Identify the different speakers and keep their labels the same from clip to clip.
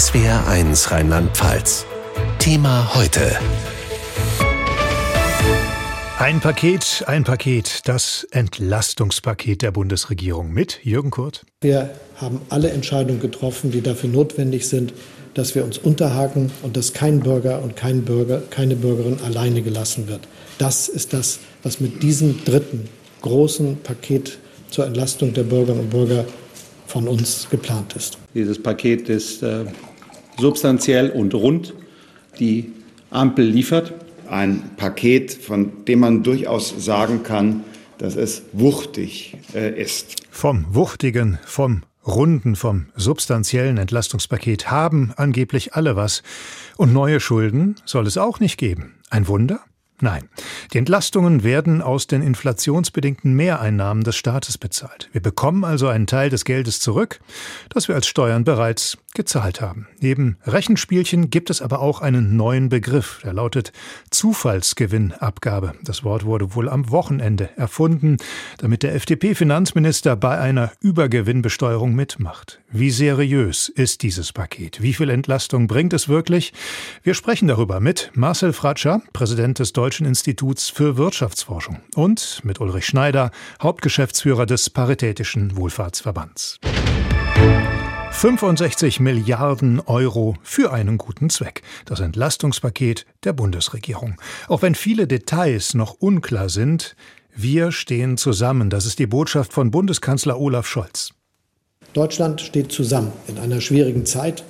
Speaker 1: SWR1 Rheinland-Pfalz. Thema heute.
Speaker 2: Ein Paket, ein Paket, das Entlastungspaket der Bundesregierung mit Jürgen Kurt.
Speaker 3: Wir haben alle Entscheidungen getroffen, die dafür notwendig sind, dass wir uns unterhaken und dass kein Bürger und kein Bürger, keine Bürgerin alleine gelassen wird. Das ist das, was mit diesem dritten großen Paket zur Entlastung der Bürgerinnen und Bürger von uns geplant ist.
Speaker 4: Dieses Paket ist äh, substanziell und rund. Die Ampel liefert.
Speaker 5: Ein Paket, von dem man durchaus sagen kann, dass es wuchtig äh, ist.
Speaker 2: Vom Wuchtigen, vom Runden, vom substanziellen Entlastungspaket haben angeblich alle was. Und neue Schulden soll es auch nicht geben. Ein Wunder? Nein, die Entlastungen werden aus den inflationsbedingten Mehreinnahmen des Staates bezahlt. Wir bekommen also einen Teil des Geldes zurück, das wir als Steuern bereits gezahlt haben. Neben Rechenspielchen gibt es aber auch einen neuen Begriff, der lautet Zufallsgewinnabgabe. Das Wort wurde wohl am Wochenende erfunden, damit der FDP-Finanzminister bei einer Übergewinnbesteuerung mitmacht. Wie seriös ist dieses Paket? Wie viel Entlastung bringt es wirklich? Wir sprechen darüber mit Marcel Fratscher, Präsident des Deutschen Instituts für Wirtschaftsforschung und mit Ulrich Schneider, Hauptgeschäftsführer des Paritätischen Wohlfahrtsverbands. 65 Milliarden Euro für einen guten Zweck. Das Entlastungspaket der Bundesregierung. Auch wenn viele Details noch unklar sind, wir stehen zusammen. Das ist die Botschaft von Bundeskanzler Olaf Scholz.
Speaker 3: Deutschland steht zusammen in einer schwierigen Zeit.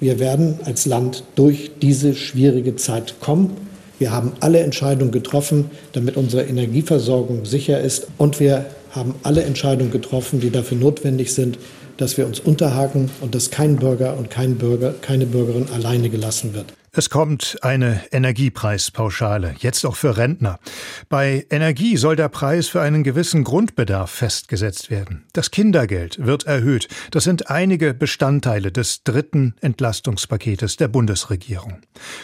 Speaker 3: Wir werden als Land durch diese schwierige Zeit kommen. Wir haben alle Entscheidungen getroffen, damit unsere Energieversorgung sicher ist. Und wir haben alle Entscheidungen getroffen, die dafür notwendig sind, dass wir uns unterhaken und dass kein Bürger und kein Bürger, keine Bürgerin alleine gelassen wird.
Speaker 2: Es kommt eine Energiepreispauschale, jetzt auch für Rentner. Bei Energie soll der Preis für einen gewissen Grundbedarf festgesetzt werden. Das Kindergeld wird erhöht. Das sind einige Bestandteile des dritten Entlastungspaketes der Bundesregierung.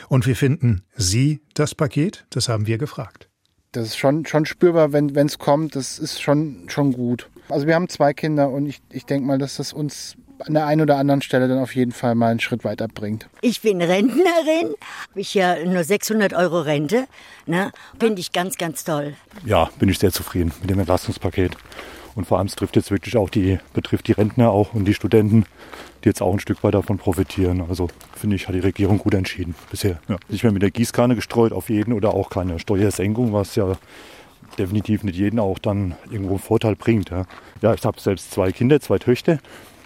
Speaker 2: Und wie finden Sie das Paket? Das haben wir gefragt.
Speaker 6: Das ist schon, schon spürbar, wenn es kommt. Das ist schon, schon gut. Also wir haben zwei Kinder und ich, ich denke mal, dass das uns an der einen oder anderen Stelle dann auf jeden Fall mal einen Schritt weiter bringt.
Speaker 7: Ich bin Rentnerin, habe ich ja nur 600 Euro Rente. Ne? Finde ich ganz, ganz toll.
Speaker 8: Ja, bin ich sehr zufrieden mit dem Entlastungspaket. Und vor allem es trifft jetzt wirklich auch die, betrifft die Rentner auch und die Studenten, die jetzt auch ein Stück weit davon profitieren. Also finde ich, hat die Regierung gut entschieden bisher. Ja. Nicht mehr mit der Gießkanne gestreut auf jeden oder auch keine Steuersenkung, was ja definitiv nicht jeden auch dann irgendwo einen Vorteil bringt. Ja, ja ich habe selbst zwei Kinder, zwei Töchter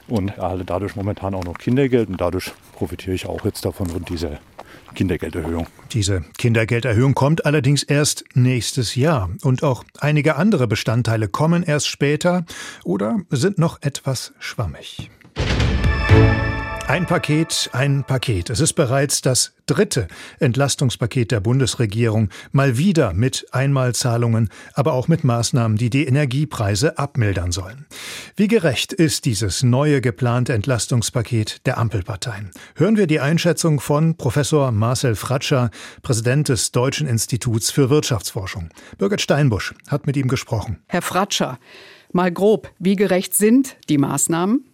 Speaker 8: und erhalte dadurch momentan auch noch Kindergeld und dadurch profitiere ich auch jetzt davon von dieser Kindergelderhöhung.
Speaker 2: Diese Kindergelderhöhung kommt allerdings erst nächstes Jahr und auch einige andere Bestandteile kommen erst später oder sind noch etwas schwammig. Ein Paket, ein Paket. Es ist bereits das dritte Entlastungspaket der Bundesregierung, mal wieder mit Einmalzahlungen, aber auch mit Maßnahmen, die die Energiepreise abmildern sollen. Wie gerecht ist dieses neue geplante Entlastungspaket der Ampelparteien? Hören wir die Einschätzung von Professor Marcel Fratscher, Präsident des Deutschen Instituts für Wirtschaftsforschung. Birgit Steinbusch hat mit ihm gesprochen.
Speaker 9: Herr Fratscher, mal grob, wie gerecht sind die Maßnahmen?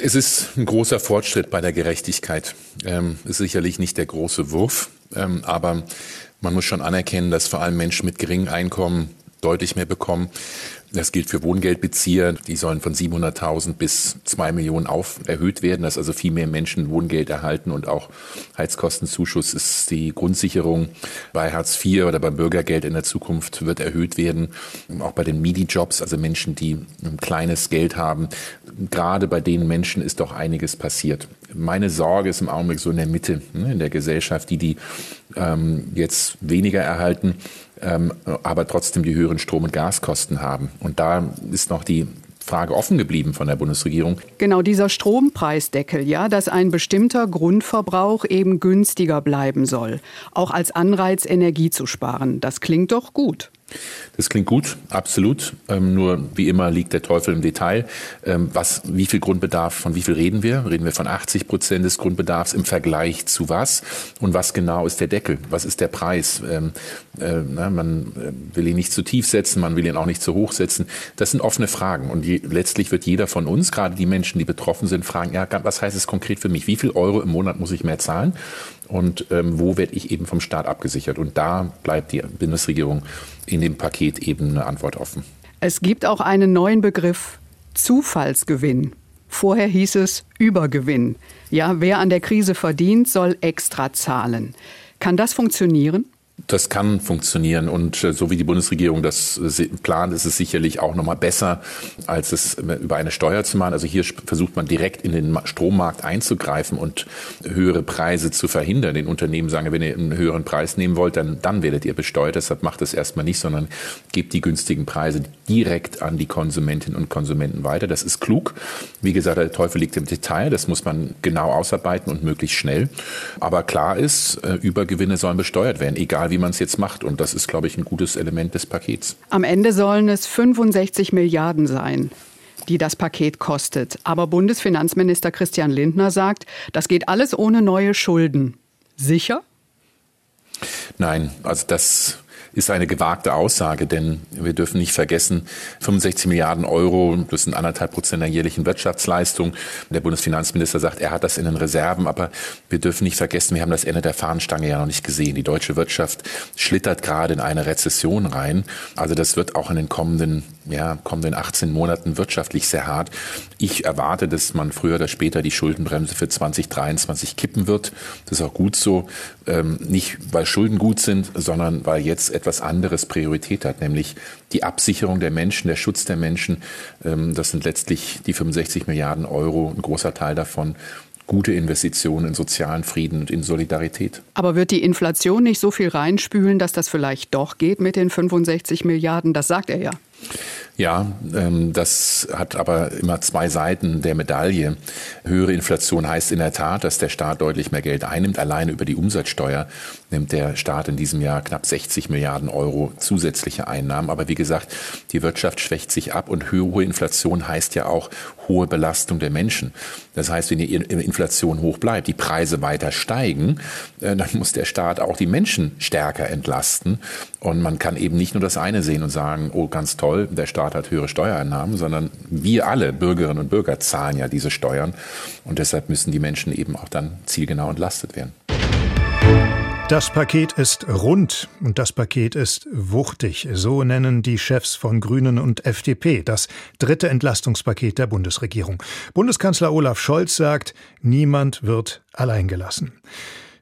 Speaker 10: Es ist ein großer Fortschritt bei der Gerechtigkeit. Ähm, ist sicherlich nicht der große Wurf, ähm, aber man muss schon anerkennen, dass vor allem Menschen mit geringem Einkommen deutlich mehr bekommen. Das gilt für Wohngeldbezieher. Die sollen von 700.000 bis 2 Millionen auf erhöht werden, dass also viel mehr Menschen Wohngeld erhalten und auch Heizkostenzuschuss ist die Grundsicherung bei Hartz IV oder beim Bürgergeld in der Zukunft wird erhöht werden. Auch bei den MIDI-Jobs, also Menschen, die ein kleines Geld haben. Gerade bei den Menschen ist doch einiges passiert. Meine Sorge ist im Augenblick so in der Mitte, ne, in der Gesellschaft, die, die ähm, jetzt weniger erhalten ähm, aber trotzdem die höheren Strom- und Gaskosten haben. Und da ist noch die Frage offen geblieben von der Bundesregierung.
Speaker 9: Genau dieser Strompreisdeckel, ja, dass ein bestimmter Grundverbrauch eben günstiger bleiben soll, auch als Anreiz Energie zu sparen. Das klingt doch gut.
Speaker 10: Das klingt gut, absolut. Ähm, nur wie immer liegt der Teufel im Detail. Ähm, was, wie viel Grundbedarf, von wie viel reden wir? Reden wir von 80 Prozent des Grundbedarfs im Vergleich zu was? Und was genau ist der Deckel? Was ist der Preis? Ähm, äh, na, man äh, will ihn nicht zu tief setzen, man will ihn auch nicht zu hoch setzen. Das sind offene Fragen. Und je, letztlich wird jeder von uns, gerade die Menschen, die betroffen sind, fragen, ja, was heißt es konkret für mich? Wie viel Euro im Monat muss ich mehr zahlen? Und ähm, wo werde ich eben vom Staat abgesichert? Und da bleibt die Bundesregierung in dem Paket eben eine Antwort offen.
Speaker 9: Es gibt auch einen neuen Begriff, Zufallsgewinn. Vorher hieß es Übergewinn. Ja, wer an der Krise verdient, soll extra zahlen. Kann das funktionieren?
Speaker 10: Das kann funktionieren und äh, so wie die Bundesregierung das äh, plant, ist es sicherlich auch noch mal besser, als es äh, über eine Steuer zu machen. Also hier versucht man direkt in den Strommarkt einzugreifen und höhere Preise zu verhindern. Den Unternehmen sagen, wenn ihr einen höheren Preis nehmen wollt, dann, dann werdet ihr besteuert. Deshalb macht es erstmal nicht, sondern gebt die günstigen Preise direkt an die Konsumentinnen und Konsumenten weiter. Das ist klug. Wie gesagt, der Teufel liegt im Detail. Das muss man genau ausarbeiten und möglichst schnell. Aber klar ist, Übergewinne sollen besteuert werden, egal egal wie man es jetzt macht. Und das ist, glaube ich, ein gutes Element des Pakets.
Speaker 9: Am Ende sollen es 65 Milliarden sein die das Paket kostet. Aber Bundesfinanzminister Christian Lindner sagt, das geht alles ohne neue Schulden. Sicher?
Speaker 10: Nein, also das ist eine gewagte Aussage, denn wir dürfen nicht vergessen, 65 Milliarden Euro, das sind anderthalb Prozent der jährlichen Wirtschaftsleistung. Der Bundesfinanzminister sagt, er hat das in den Reserven, aber wir dürfen nicht vergessen, wir haben das Ende der Fahnenstange ja noch nicht gesehen. Die deutsche Wirtschaft schlittert gerade in eine Rezession rein. Also das wird auch in den kommenden, ja, kommenden 18 Monaten wirtschaftlich sehr hart. Ich erwarte, dass man früher oder später die Schuldenbremse für 2023 kippen wird. Das ist auch gut so. Ähm, nicht, weil Schulden gut sind, sondern weil jetzt etwas anderes Priorität hat, nämlich die Absicherung der Menschen, der Schutz der Menschen. Ähm, das sind letztlich die 65 Milliarden Euro, ein großer Teil davon gute Investitionen in sozialen Frieden und in Solidarität.
Speaker 9: Aber wird die Inflation nicht so viel reinspülen, dass das vielleicht doch geht mit den 65 Milliarden? Das sagt er ja.
Speaker 10: Ja, ähm, das hat aber immer zwei Seiten der Medaille. Höhere Inflation heißt in der Tat, dass der Staat deutlich mehr Geld einnimmt. Alleine über die Umsatzsteuer nimmt der Staat in diesem Jahr knapp 60 Milliarden Euro zusätzliche Einnahmen. Aber wie gesagt, die Wirtschaft schwächt sich ab und hohe Inflation heißt ja auch hohe Belastung der Menschen. Das heißt, wenn die Inflation hoch bleibt, die Preise weiter steigen, äh, dann muss der Staat auch die Menschen stärker entlasten. Und man kann eben nicht nur das eine sehen und sagen, oh, ganz toll, der Staat hat höhere Steuereinnahmen, sondern wir alle Bürgerinnen und Bürger zahlen ja diese Steuern. Und deshalb müssen die Menschen eben auch dann zielgenau entlastet werden.
Speaker 2: Das Paket ist rund und das Paket ist wuchtig. So nennen die Chefs von Grünen und FDP das dritte Entlastungspaket der Bundesregierung. Bundeskanzler Olaf Scholz sagt, niemand wird alleingelassen.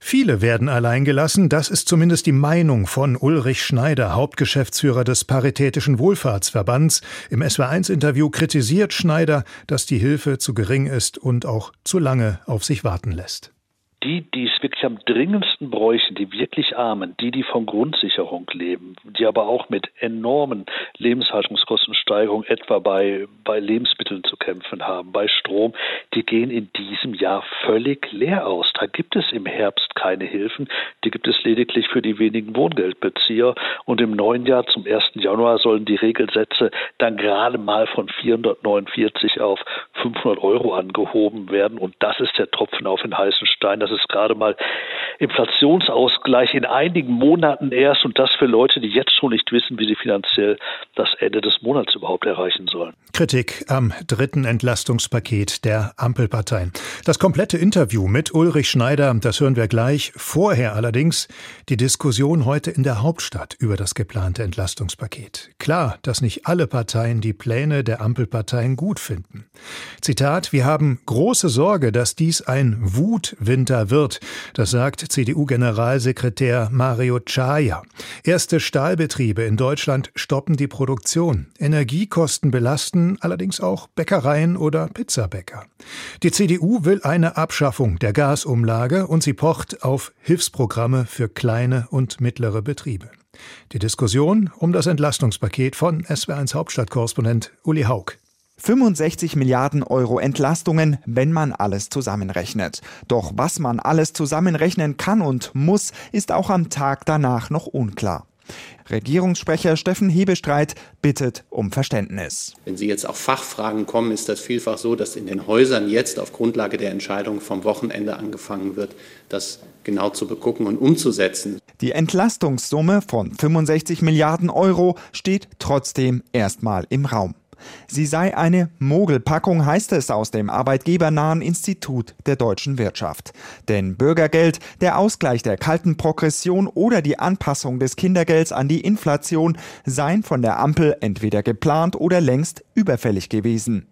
Speaker 2: Viele werden alleingelassen, das ist zumindest die Meinung von Ulrich Schneider, Hauptgeschäftsführer des Paritätischen Wohlfahrtsverbands. Im SW1-Interview kritisiert Schneider, dass die Hilfe zu gering ist und auch zu lange auf sich warten lässt
Speaker 11: die, die es wirklich am dringendsten bräuchten, die wirklich Armen, die, die von Grundsicherung leben, die aber auch mit enormen Lebenshaltungskostensteigerungen etwa bei, bei Lebensmitteln zu kämpfen haben, bei Strom, die gehen in diesem Jahr völlig leer aus. Da gibt es im Herbst keine Hilfen, die gibt es lediglich für die wenigen Wohngeldbezieher. Und im neuen Jahr zum 1. Januar sollen die Regelsätze dann gerade mal von 449 auf 500 Euro angehoben werden. Und das ist der Tropfen auf den heißen Stein. Das ist gerade mal Inflationsausgleich in einigen Monaten erst und das für Leute, die jetzt schon nicht wissen, wie sie finanziell das Ende des Monats überhaupt erreichen sollen.
Speaker 2: Kritik am dritten Entlastungspaket der Ampelparteien. Das komplette Interview mit Ulrich Schneider, das hören wir gleich. Vorher allerdings die Diskussion heute in der Hauptstadt über das geplante Entlastungspaket. Klar, dass nicht alle Parteien die Pläne der Ampelparteien gut finden. Zitat, wir haben große Sorge, dass dies ein Wutwinter wird. Das sagt CDU-Generalsekretär Mario Chaya. Erste Stahlbetriebe in Deutschland stoppen die Produktion. Energiekosten belasten allerdings auch Bäckereien oder Pizzabäcker. Die CDU will eine Abschaffung der Gasumlage und sie pocht auf Hilfsprogramme für kleine und mittlere Betriebe. Die Diskussion um das Entlastungspaket von SW1 Hauptstadtkorrespondent Uli Haug.
Speaker 12: 65 Milliarden Euro Entlastungen, wenn man alles zusammenrechnet. Doch was man alles zusammenrechnen kann und muss, ist auch am Tag danach noch unklar. Regierungssprecher Steffen Hebestreit bittet um Verständnis.
Speaker 13: Wenn Sie jetzt auf Fachfragen kommen, ist das vielfach so, dass in den Häusern jetzt auf Grundlage der Entscheidung vom Wochenende angefangen wird, das genau zu begucken und umzusetzen.
Speaker 12: Die Entlastungssumme von 65 Milliarden Euro steht trotzdem erstmal im Raum. Sie sei eine Mogelpackung, heißt es aus dem arbeitgebernahen Institut der deutschen Wirtschaft. Denn Bürgergeld, der Ausgleich der kalten Progression oder die Anpassung des Kindergelds an die Inflation seien von der Ampel entweder geplant oder längst überfällig gewesen.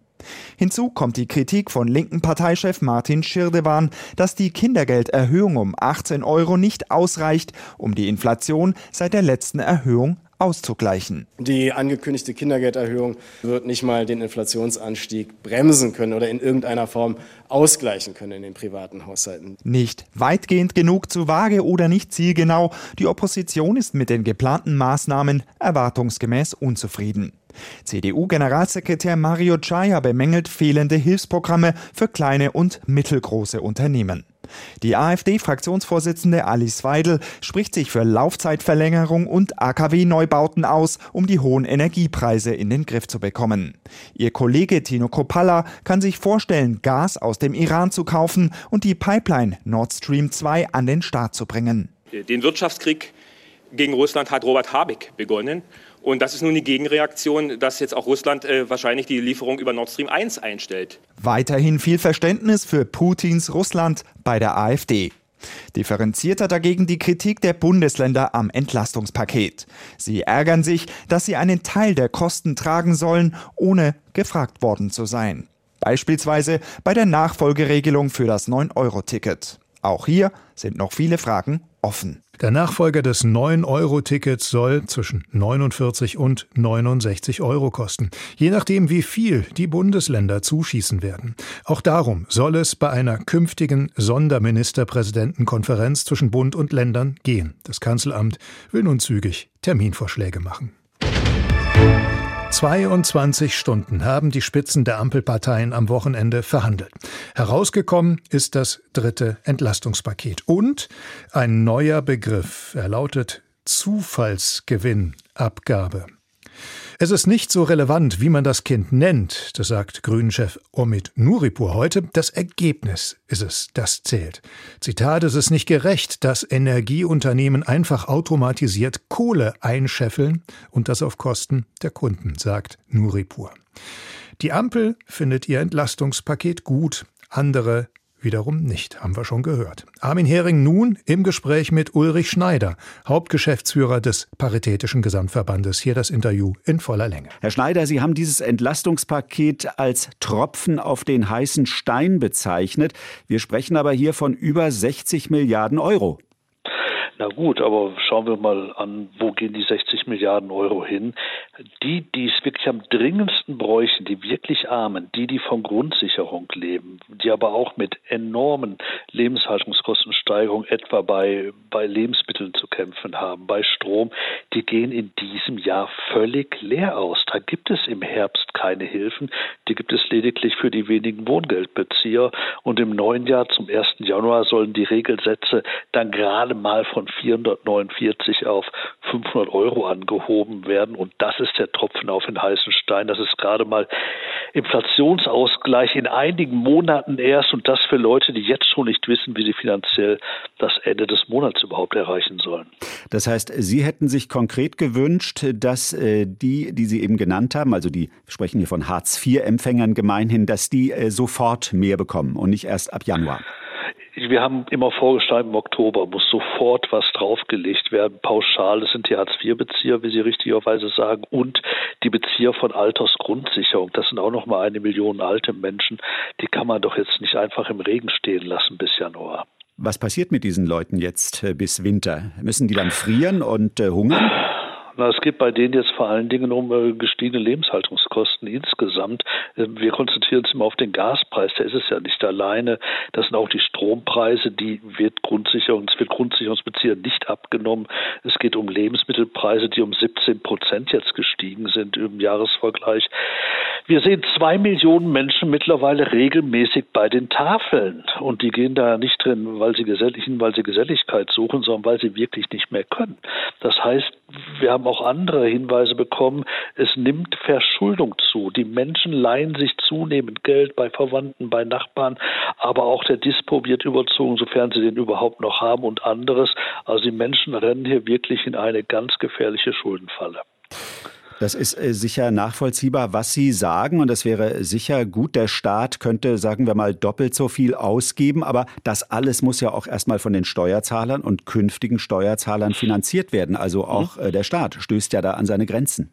Speaker 12: Hinzu kommt die Kritik von linken Parteichef Martin Schirdewan, dass die Kindergelderhöhung um 18 Euro nicht ausreicht, um die Inflation seit der letzten Erhöhung auszugleichen.
Speaker 14: Die angekündigte Kindergelderhöhung wird nicht mal den Inflationsanstieg bremsen können oder in irgendeiner Form ausgleichen können in den privaten Haushalten.
Speaker 12: Nicht weitgehend genug zu vage oder nicht zielgenau. Die Opposition ist mit den geplanten Maßnahmen erwartungsgemäß unzufrieden. CDU-Generalsekretär Mario Chaya bemängelt fehlende Hilfsprogramme für kleine und mittelgroße Unternehmen. Die AfD-Fraktionsvorsitzende Alice Weidel spricht sich für Laufzeitverlängerung und AKW-Neubauten aus, um die hohen Energiepreise in den Griff zu bekommen. Ihr Kollege Tino Kopalla kann sich vorstellen, Gas aus dem Iran zu kaufen und die Pipeline Nord Stream 2 an den Start zu bringen.
Speaker 15: Den Wirtschaftskrieg gegen Russland hat Robert Habeck begonnen. Und das ist nun die Gegenreaktion, dass jetzt auch Russland äh, wahrscheinlich die Lieferung über Nord Stream 1 einstellt.
Speaker 12: Weiterhin viel Verständnis für Putins Russland bei der AfD. Differenzierter dagegen die Kritik der Bundesländer am Entlastungspaket. Sie ärgern sich, dass sie einen Teil der Kosten tragen sollen, ohne gefragt worden zu sein. Beispielsweise bei der Nachfolgeregelung für das 9-Euro-Ticket. Auch hier sind noch viele Fragen offen.
Speaker 2: Der Nachfolger des 9-Euro-Tickets soll zwischen 49 und 69 Euro kosten, je nachdem, wie viel die Bundesländer zuschießen werden. Auch darum soll es bei einer künftigen Sonderministerpräsidentenkonferenz zwischen Bund und Ländern gehen. Das Kanzleramt will nun zügig Terminvorschläge machen. 22 Stunden haben die Spitzen der Ampelparteien am Wochenende verhandelt. Herausgekommen ist das dritte Entlastungspaket und ein neuer Begriff. Er lautet Zufallsgewinnabgabe. Es ist nicht so relevant, wie man das Kind nennt, das sagt Grünchef Omid Nuripur heute. Das Ergebnis ist es, das zählt. Zitat, es ist nicht gerecht, dass Energieunternehmen einfach automatisiert Kohle einscheffeln und das auf Kosten der Kunden, sagt Nuripur. Die Ampel findet ihr Entlastungspaket gut, andere wiederum nicht, haben wir schon gehört. Armin Hering nun im Gespräch mit Ulrich Schneider, Hauptgeschäftsführer des Paritätischen Gesamtverbandes. Hier das Interview in voller Länge.
Speaker 16: Herr Schneider, Sie haben dieses Entlastungspaket als Tropfen auf den heißen Stein bezeichnet. Wir sprechen aber hier von über 60 Milliarden Euro.
Speaker 11: Na gut, aber schauen wir mal an, wo gehen die 60 Milliarden Euro hin? Die, die es wirklich am dringendsten bräuchten, die wirklich Armen, die, die von Grundsicherung leben, die aber auch mit enormen Lebenshaltungskostensteigerungen etwa bei, bei Lebensmitteln zu kämpfen haben, bei Strom, die gehen in diesem Jahr völlig leer aus. Da gibt es im Herbst keine Hilfen, die gibt es lediglich für die wenigen Wohngeldbezieher und im neuen Jahr zum 1. Januar sollen die Regelsätze dann gerade mal von 449 auf 500 Euro angehoben werden. Und das ist der Tropfen auf den heißen Stein. Das ist gerade mal Inflationsausgleich in einigen Monaten erst und das für Leute, die jetzt schon nicht wissen, wie sie finanziell das Ende des Monats überhaupt erreichen sollen.
Speaker 16: Das heißt, Sie hätten sich konkret gewünscht, dass äh, die, die Sie eben genannt haben, also die sprechen hier von Hartz-IV-Empfängern gemeinhin, dass die äh, sofort mehr bekommen und nicht erst ab Januar
Speaker 11: wir haben immer vorgeschlagen, im Oktober muss sofort was draufgelegt werden. Pauschal, das sind die Hartz-IV-Bezieher, wie Sie richtigerweise sagen, und die Bezieher von Altersgrundsicherung. Das sind auch noch mal eine Million alte Menschen. Die kann man doch jetzt nicht einfach im Regen stehen lassen bis Januar.
Speaker 16: Was passiert mit diesen Leuten jetzt äh, bis Winter? Müssen die dann frieren und äh, hungern?
Speaker 11: Na, es geht bei denen jetzt vor allen Dingen um äh, gestiegene Lebenshaltungskosten insgesamt. Äh, wir konzentrieren uns immer auf den Gaspreis, der ist es ja nicht alleine. Das sind auch die Strompreise, die wird Grundsicherung, es wird Grundsicherungsbezieher nicht abgenommen. Es geht um Lebensmittelpreise, die um 17 Prozent jetzt gestiegen sind im Jahresvergleich. Wir sehen zwei Millionen Menschen mittlerweile regelmäßig bei den Tafeln und die gehen da nicht drin, weil sie geselligen, weil sie Geselligkeit suchen, sondern weil sie wirklich nicht mehr können. Das heißt, wir haben auch andere Hinweise bekommen, es nimmt Verschuldung zu. Die Menschen leihen sich zunehmend Geld bei Verwandten, bei Nachbarn, aber auch der Dispo wird überzogen, sofern sie den überhaupt noch haben und anderes. Also die Menschen rennen hier wirklich in eine ganz gefährliche Schuldenfalle.
Speaker 16: Das ist äh, sicher nachvollziehbar, was Sie sagen. Und das wäre sicher gut. Der Staat könnte, sagen wir mal, doppelt so viel ausgeben. Aber das alles muss ja auch erstmal von den Steuerzahlern und künftigen Steuerzahlern finanziert werden. Also auch äh, der Staat stößt ja da an seine Grenzen.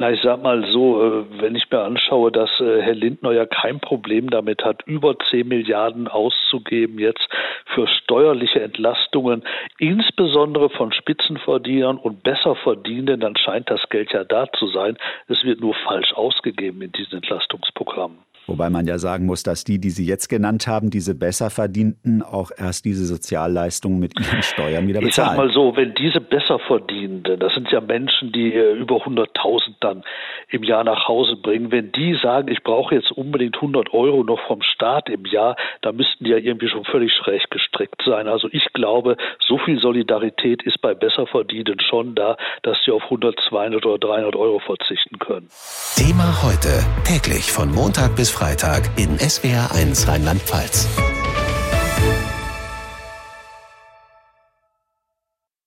Speaker 11: Na, ich sag mal so, äh, wenn ich mir anschaue, dass äh, Herr Lindner ja kein Problem damit hat, über 10 Milliarden auszugeben jetzt für steuerliche Entlastungen, insbesondere von Spitzenverdienern und Besserverdienenden, dann scheint das Geld ja da zu sein. Es wird nur falsch ausgegeben in diesen Entlastungsprogrammen.
Speaker 16: Wobei man ja sagen muss, dass die, die Sie jetzt genannt haben, diese Besserverdienten, auch erst diese Sozialleistungen mit ihren Steuern wieder bezahlen. Ich
Speaker 11: sag mal so, wenn diese Besserverdienenden, das sind ja Menschen, die äh, über 100.000 dann im Jahr nach Hause bringen, wenn die sagen, ich brauche jetzt unbedingt 100 Euro noch vom Staat im Jahr, dann müssten die ja irgendwie schon völlig schräg gestrickt sein. Also ich glaube, so viel Solidarität ist bei Besserverdienenden schon da, dass sie auf 100, 200 oder 300 Euro verzichten können.
Speaker 1: Thema heute, täglich von Montag bis Freitag in SWR1 Rheinland-Pfalz.